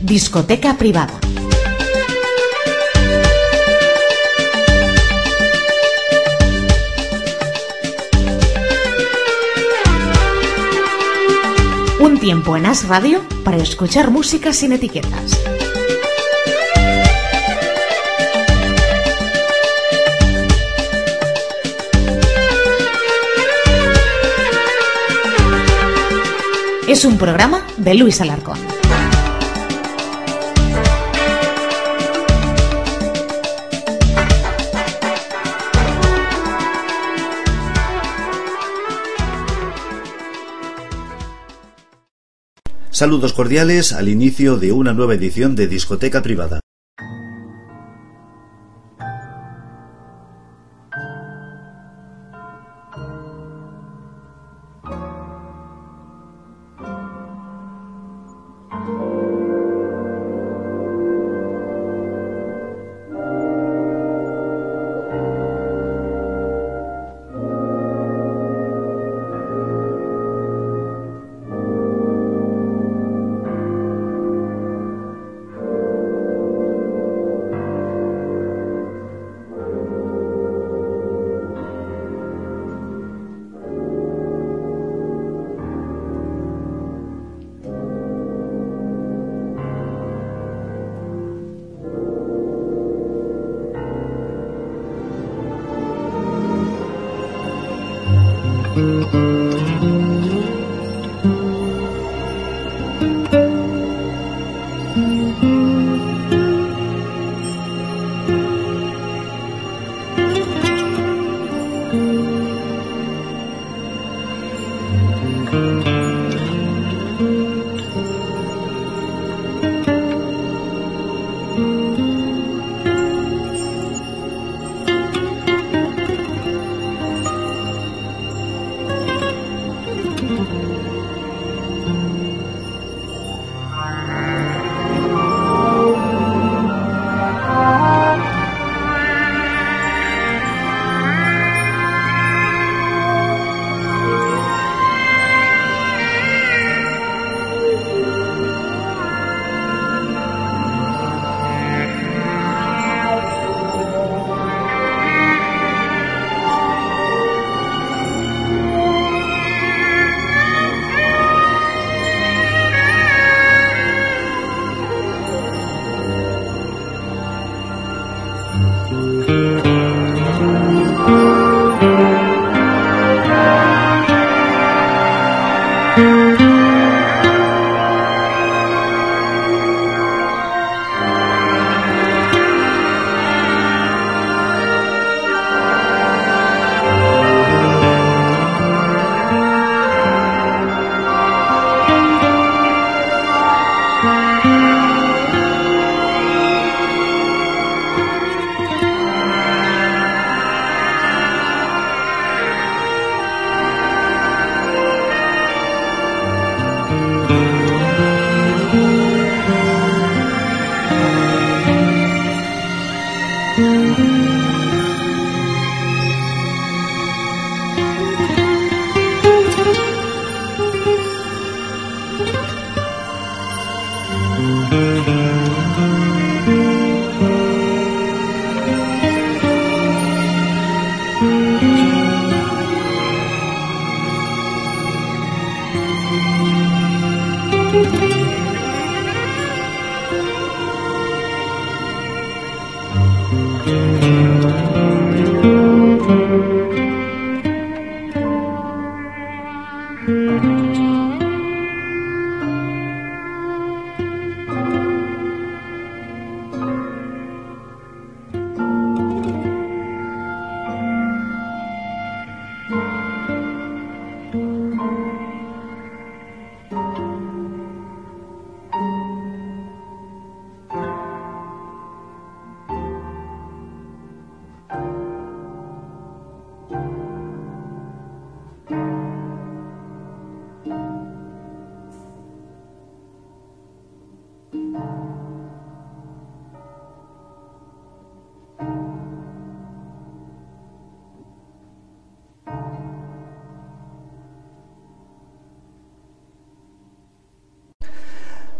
Discoteca privada. Un tiempo en As Radio para escuchar música sin etiquetas. Es un programa de Luis Alarcón. Saludos cordiales al inicio de una nueva edición de Discoteca Privada.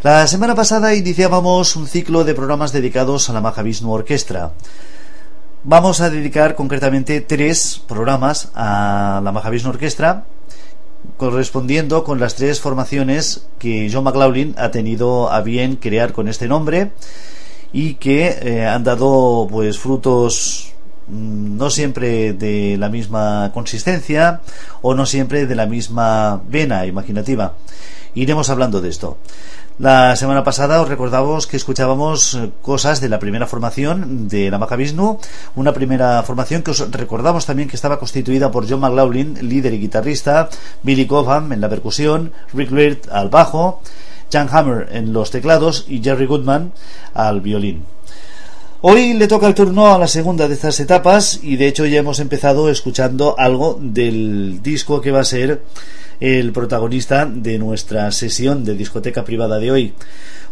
La semana pasada iniciábamos un ciclo de programas dedicados a la Mahavishnu Orquestra. Vamos a dedicar concretamente tres programas a la Mahavishnu Orquestra, correspondiendo con las tres formaciones que John McLaughlin ha tenido a bien crear con este nombre y que eh, han dado pues frutos mm, no siempre de la misma consistencia o no siempre de la misma vena imaginativa. Iremos hablando de esto. La semana pasada os recordamos que escuchábamos eh, cosas de la primera formación de la Mahavishnu, una primera formación que os recordamos también que estaba constituida por John McLaughlin, líder y guitarrista, Billy Cobham en la percusión, Rick Laird al bajo, Jan Hammer en los teclados y Jerry Goodman al violín. Hoy le toca el turno a la segunda de estas etapas y de hecho ya hemos empezado escuchando algo del disco que va a ser el protagonista de nuestra sesión de discoteca privada de hoy.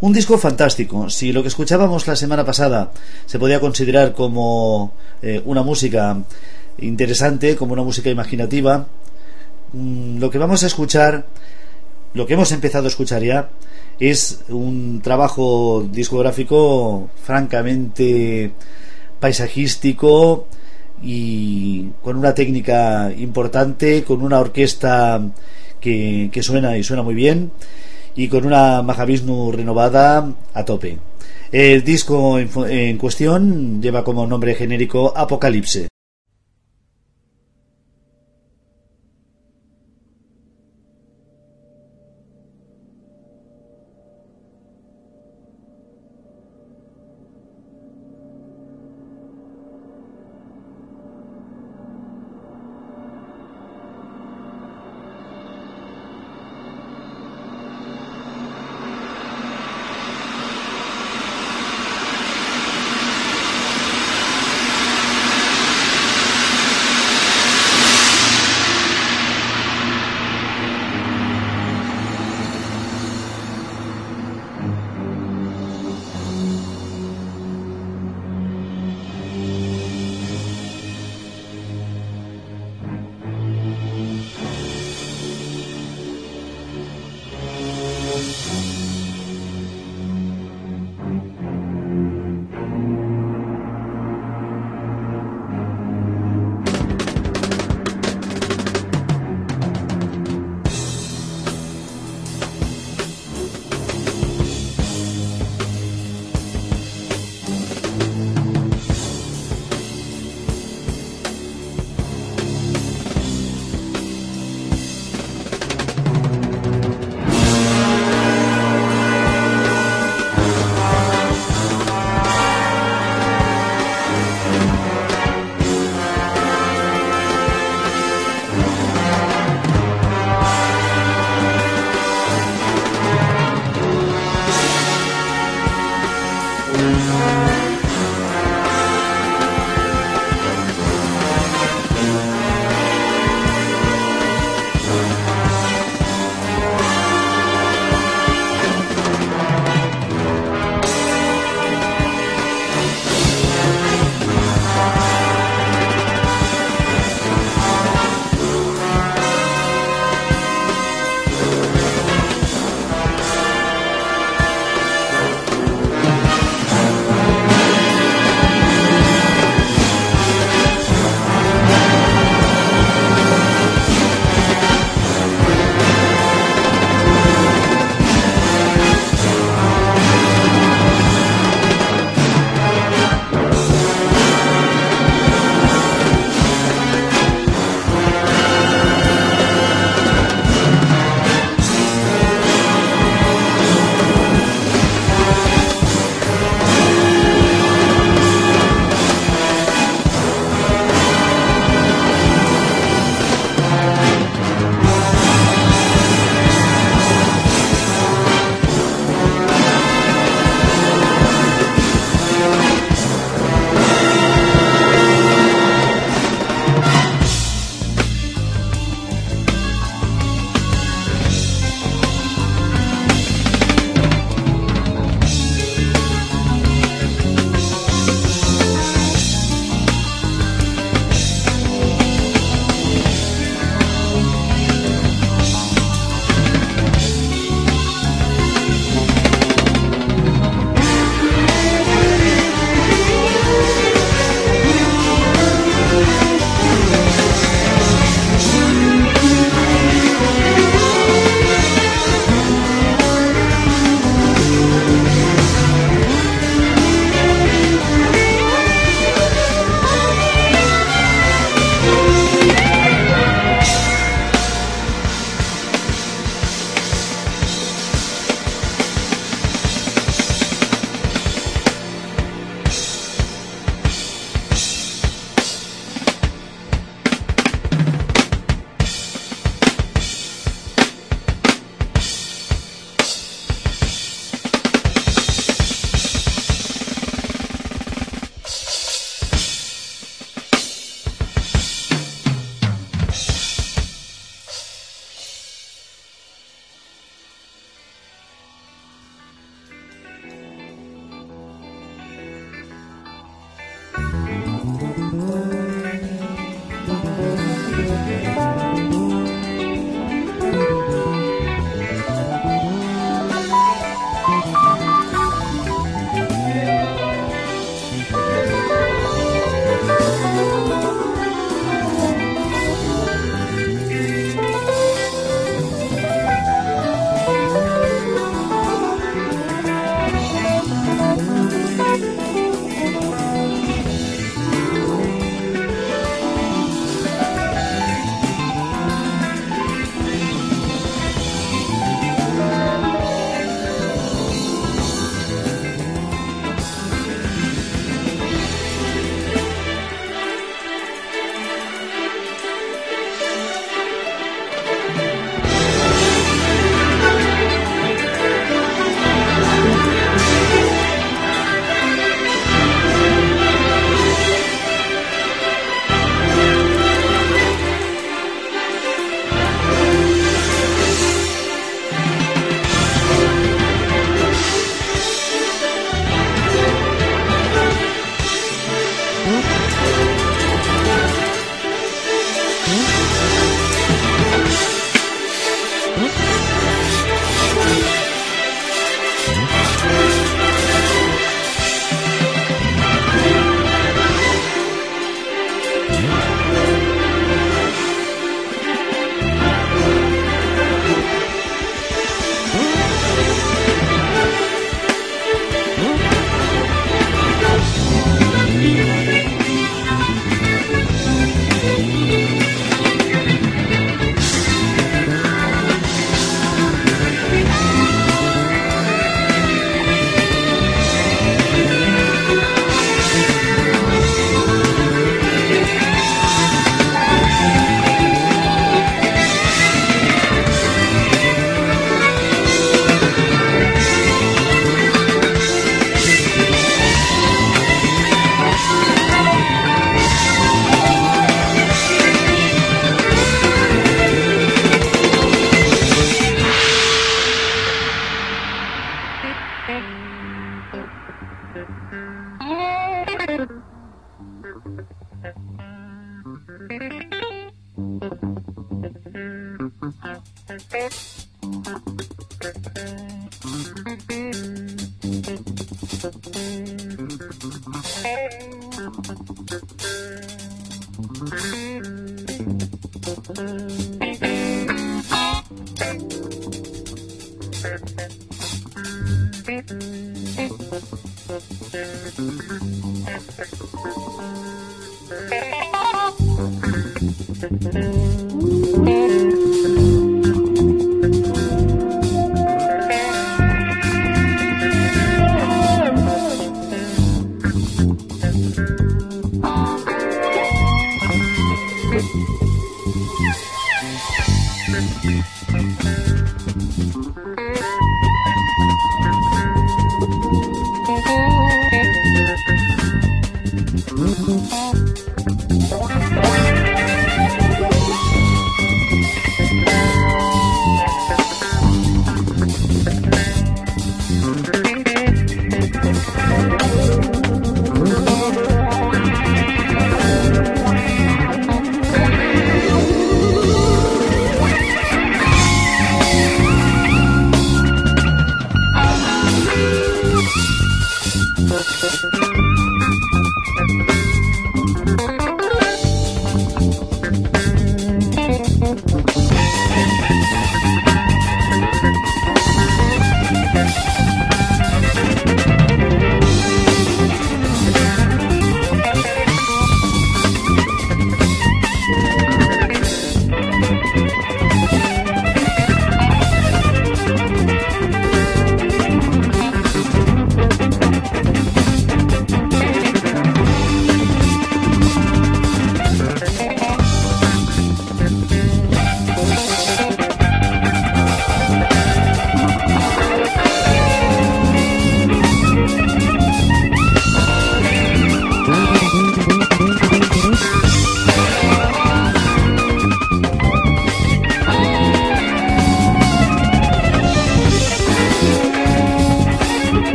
Un disco fantástico. Si lo que escuchábamos la semana pasada se podía considerar como eh, una música interesante, como una música imaginativa, mm, lo que vamos a escuchar, lo que hemos empezado a escuchar ya, es un trabajo discográfico francamente paisajístico y con una técnica importante, con una orquesta que, suena y suena muy bien y con una Mahavishnu renovada a tope. El disco en cuestión lleva como nombre genérico Apocalipse.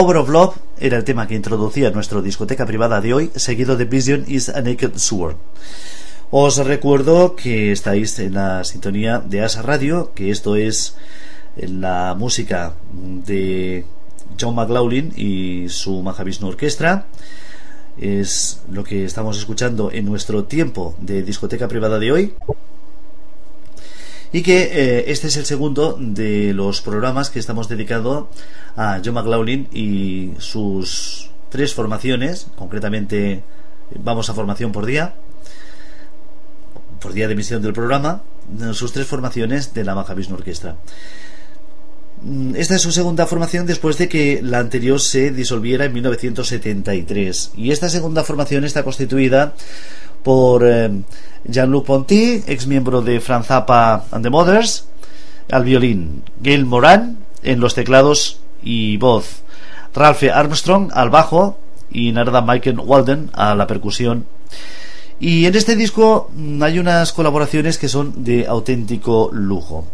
Love era el tema que introducía nuestra discoteca privada de hoy, seguido de Vision is a Naked Sword. Os recuerdo que estáis en la sintonía de Asa Radio, que esto es la música de John McLaughlin y su Mahavishnu Orquestra. Es lo que estamos escuchando en nuestro tiempo de discoteca privada de hoy. Y que eh, este es el segundo de los programas que estamos dedicados a John McLaughlin y sus tres formaciones, concretamente vamos a formación por día, por día de emisión del programa, sus tres formaciones de la Mahavishnu Orquestra. Mm, esta es su segunda formación después de que la anterior se disolviera en 1973. Y esta segunda formación está constituida por eh, Jean-Luc Ponty, ex miembro de Franz Zappa and the Mothers, al violín, Gail Moran en los teclados y voz, Ralph Armstrong al bajo y Narada Michael Walden a la percusión. Y en este disco mm, hay unas colaboraciones que son de auténtico lujo.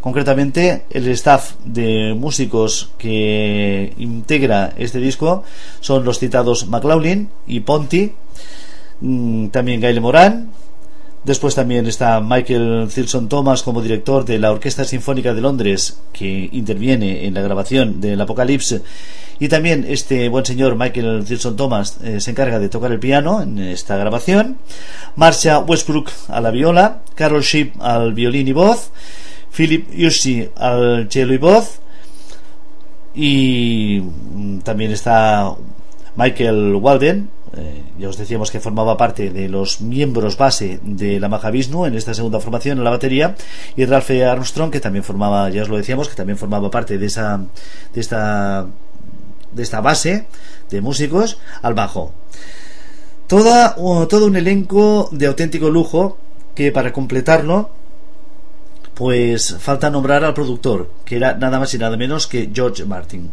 Concretamente, el staff de músicos que integra este disco son los citados McLaughlin y Ponty, mm, también Gail Moran, Después también está Michael Thilson Thomas como director de la Orquesta Sinfónica de Londres, que interviene en la grabación del Apocalipsis. Y también este buen señor Michael Thilson Thomas eh, se encarga de tocar el piano en esta grabación. Marcia Westbrook a la viola, Carol Sheep al violín y voz, Philip Yussi al cello y voz y mm, también está Michael Walden eh, ya os decíamos que formaba parte de los miembros base de la Mahavishnu en esta segunda formación en la batería y Ralph Armstrong que también formaba ya os lo decíamos que también formaba parte de esa de esta de esta base de músicos al bajo Toda, todo un elenco de auténtico lujo que para completarlo pues falta nombrar al productor, que era nada más y nada menos que George Martin.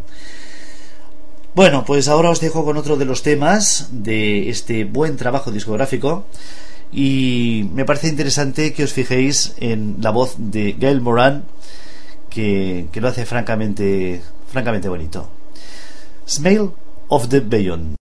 Bueno, pues ahora os dejo con otro de los temas de este buen trabajo discográfico y me parece interesante que os fijéis en la voz de Gail Moran que, que lo hace francamente, francamente bonito. Smell of the Bayonne.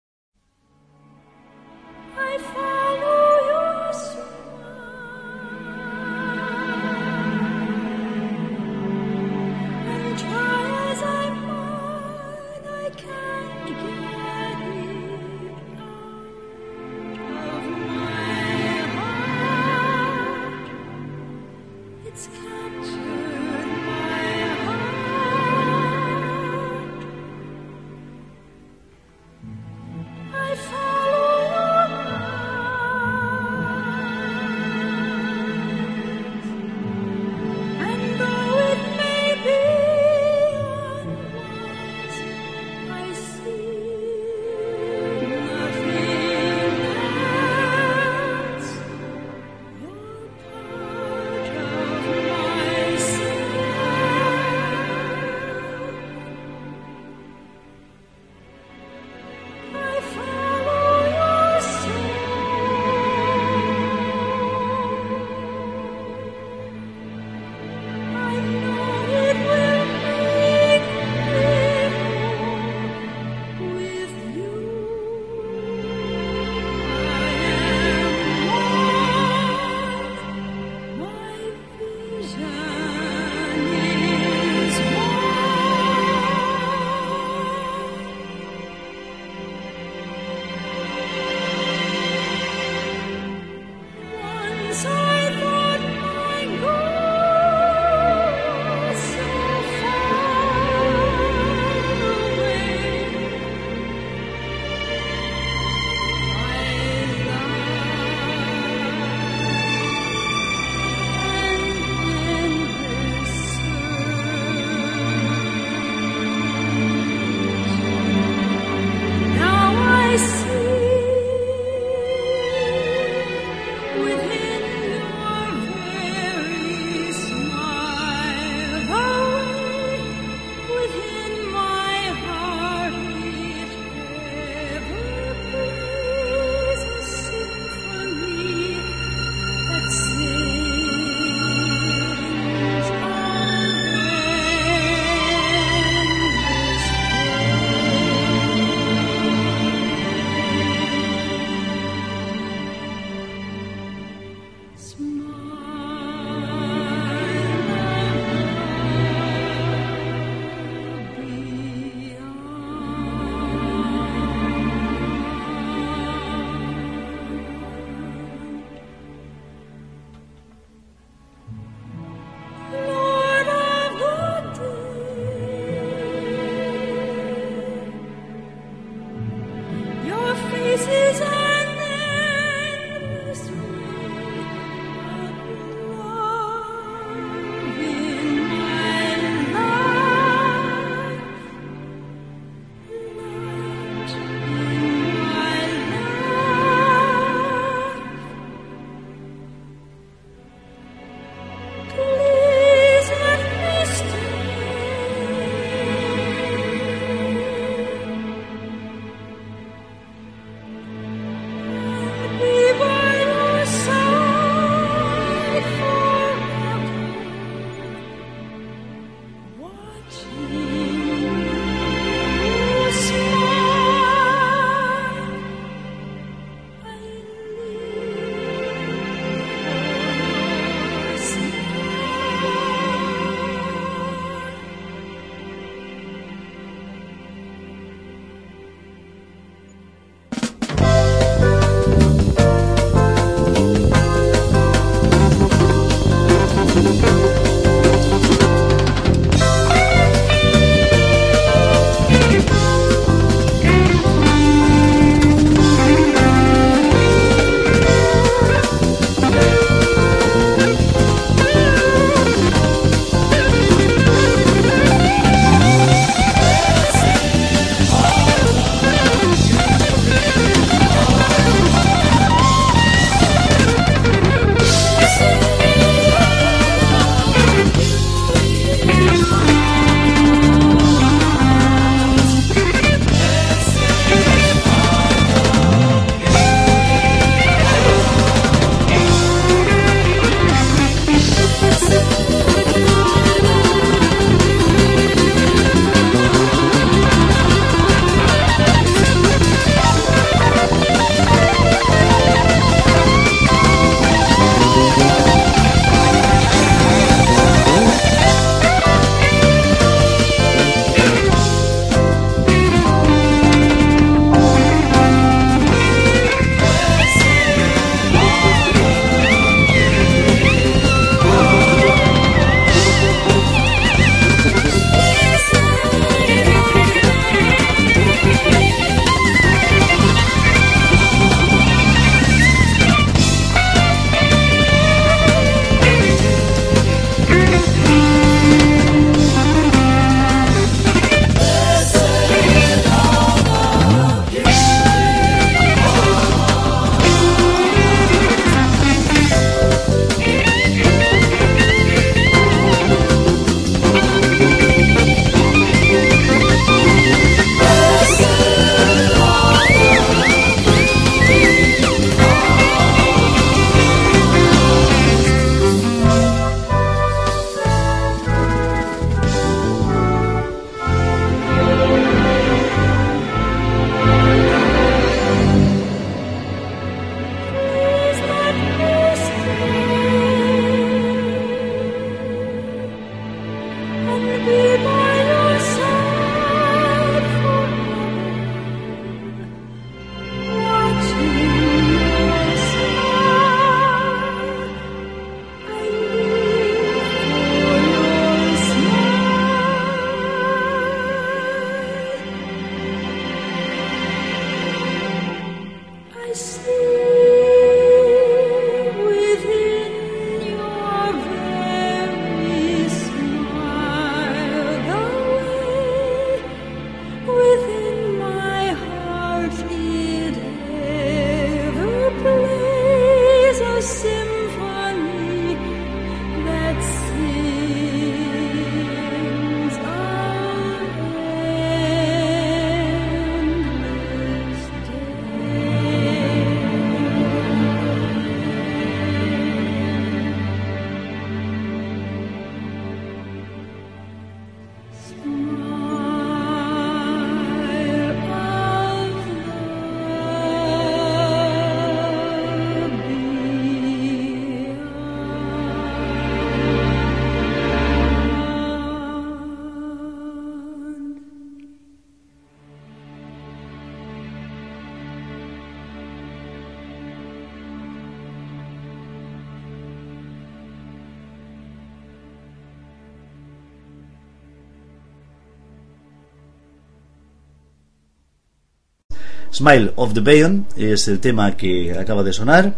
Smile of the Bayon es el tema que acaba de sonar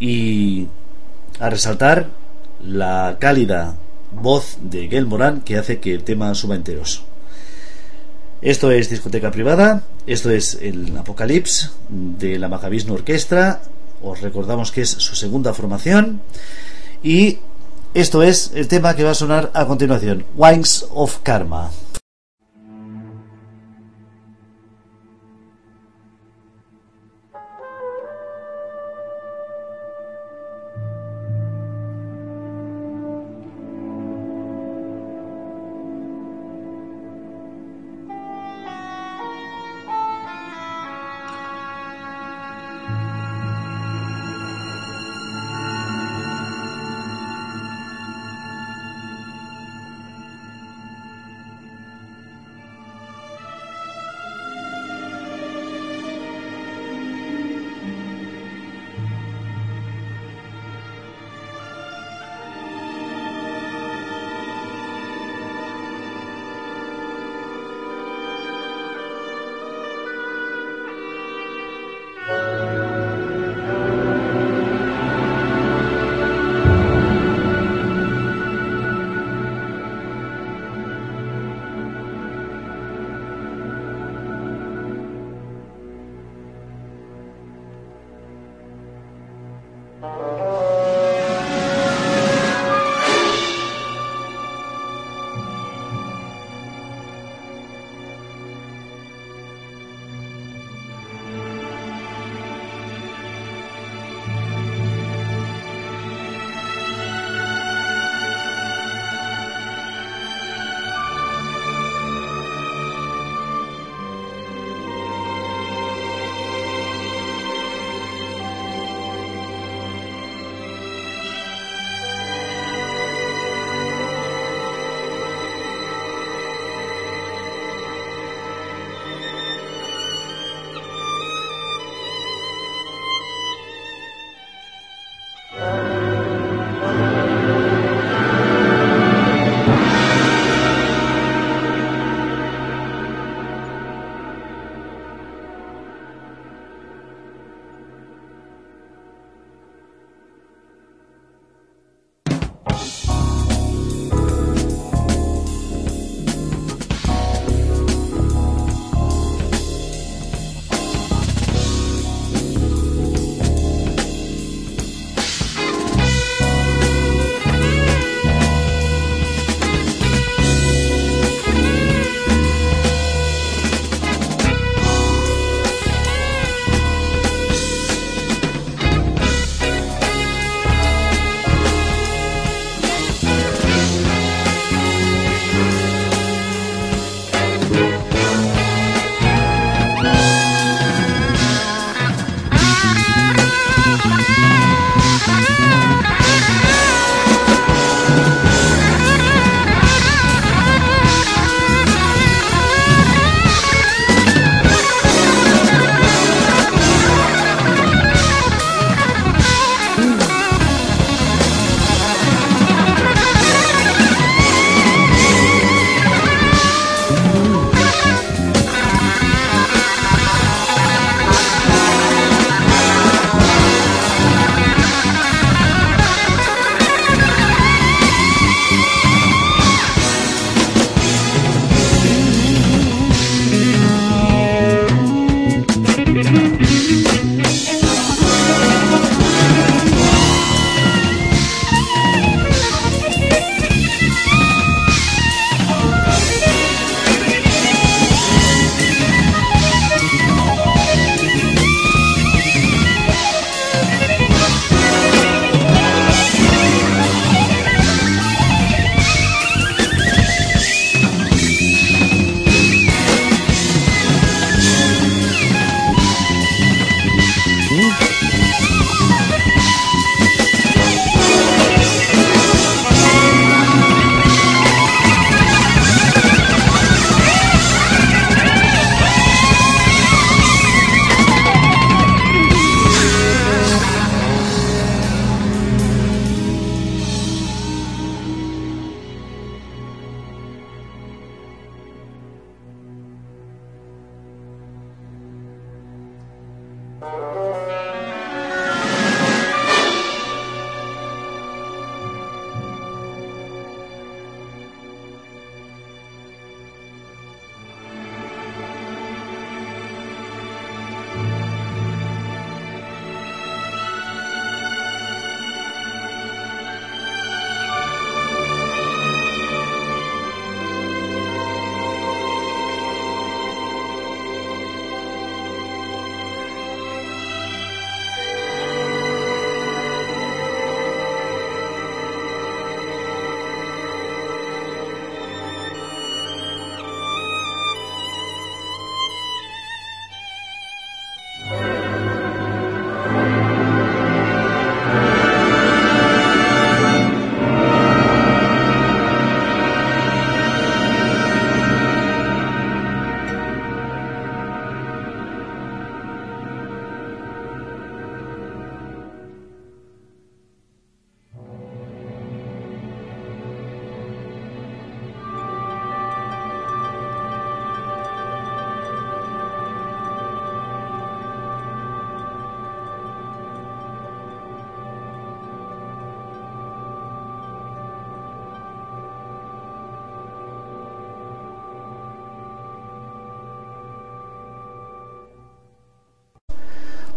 y a resaltar la cálida voz de Gail Moran que hace que el tema suba enteros. Esto es discoteca privada, esto es el Apocalipsis de la Mahavishnu Orquestra, os recordamos que es su segunda formación y esto es el tema que va a sonar a continuación, Wings of Karma.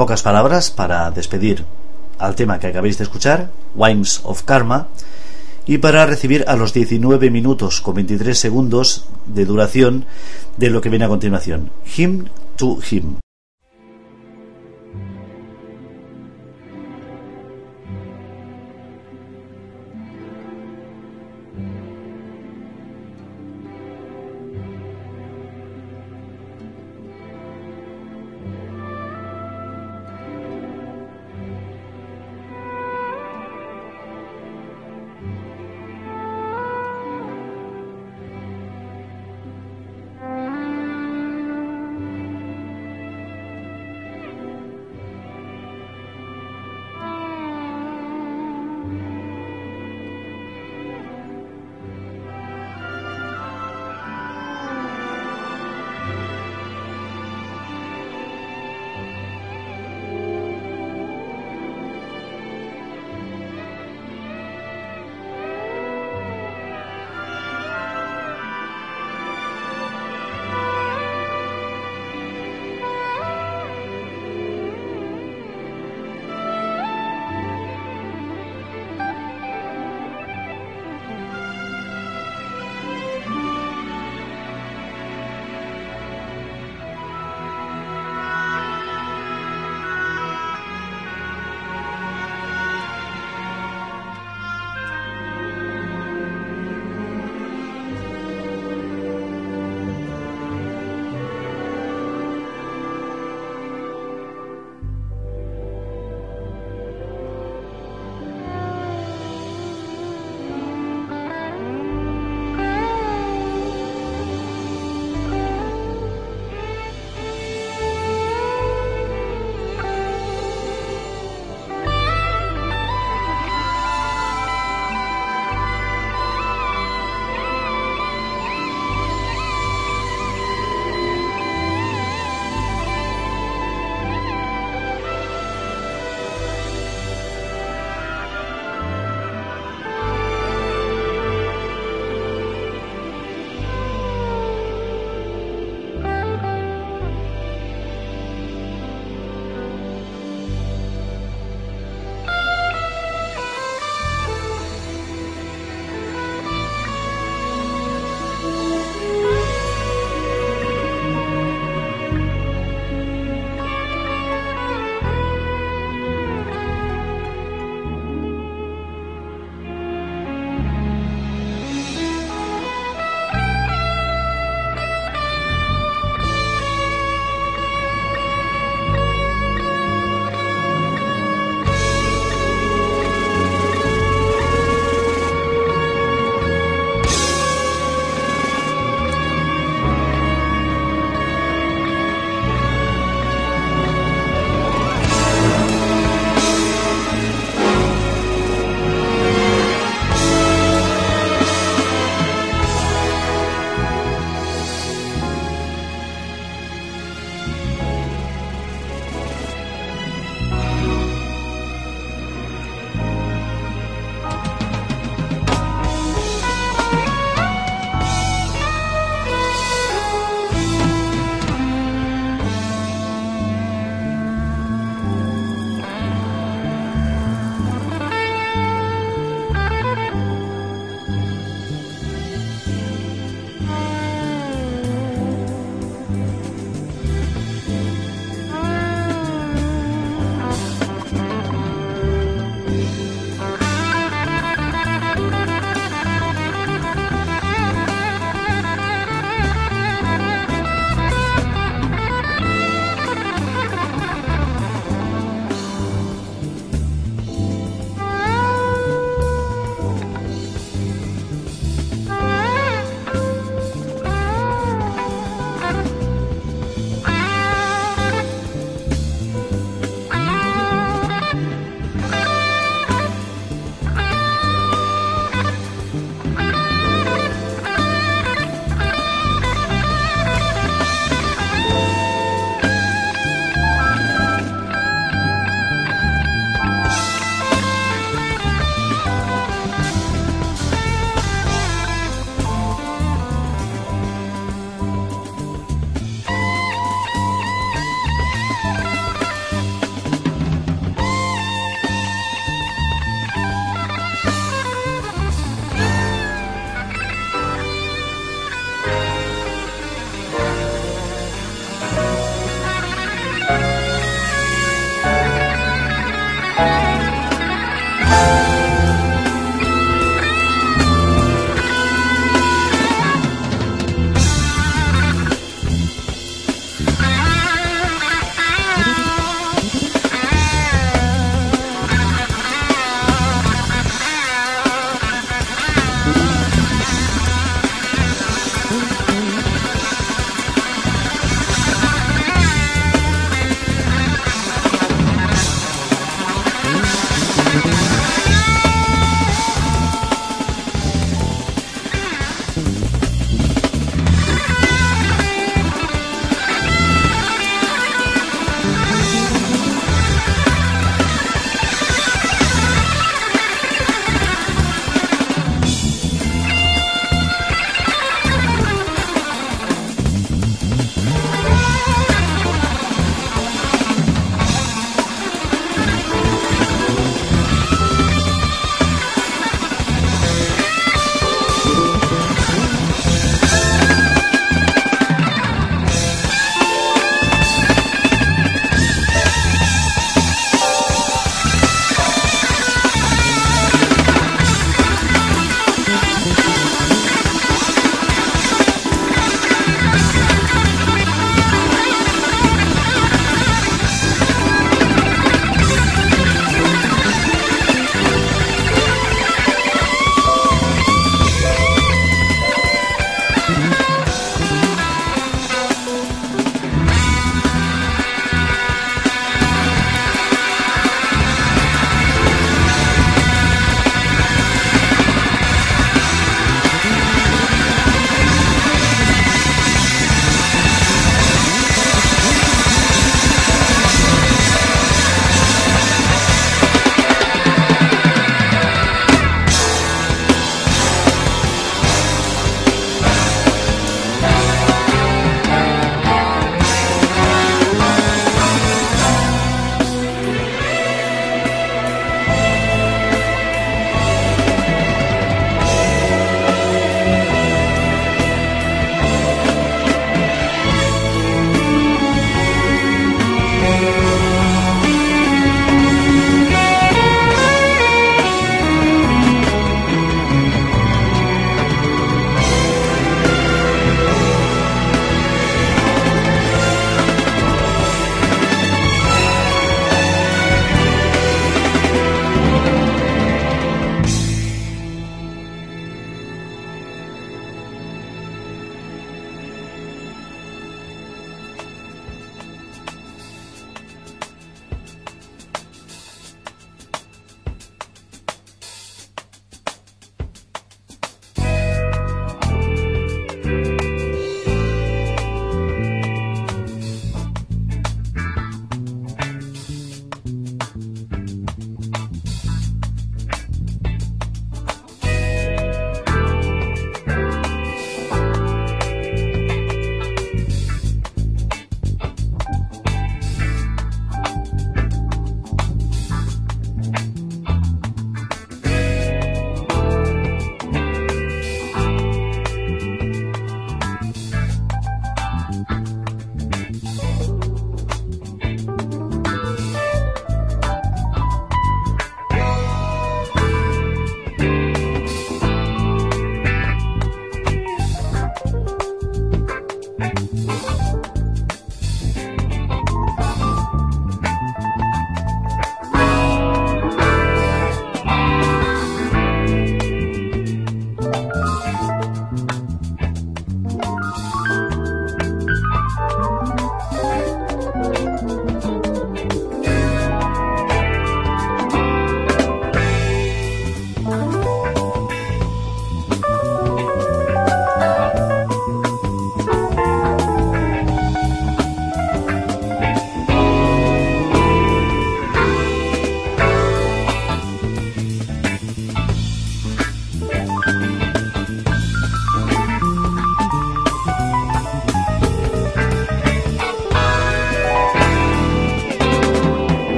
Pocas palabras para despedir al tema que acabáis de escuchar, Wimes of Karma, y para recibir a los 19 minutos con 23 segundos de duración de lo que viene a continuación, Him to Him.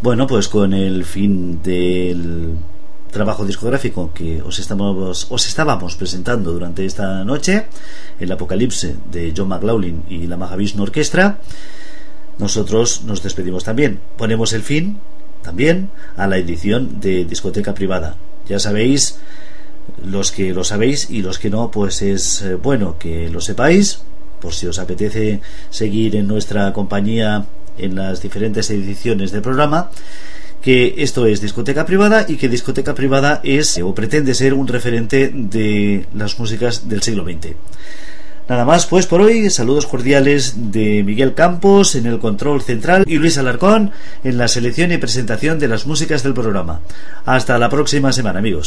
Bueno, pues con el fin del trabajo discográfico que os, estamos, os estábamos presentando durante esta noche, el Apocalipse de John McLaughlin y la Mahavishnu Orquestra, nosotros nos despedimos también. Ponemos el fin también a la edición de discoteca privada. Ya sabéis, los que lo sabéis y los que no, pues es eh, bueno que lo sepáis, por si os apetece seguir en nuestra compañía en las diferentes ediciones del programa que esto es discoteca privada y que discoteca privada es o pretende ser un referente de las músicas del siglo XX. Nada más pues por hoy, saludos cordiales de Miguel Campos en el control central y Luis Alarcón en la selección y presentación de las músicas del programa. Hasta la próxima semana amigos.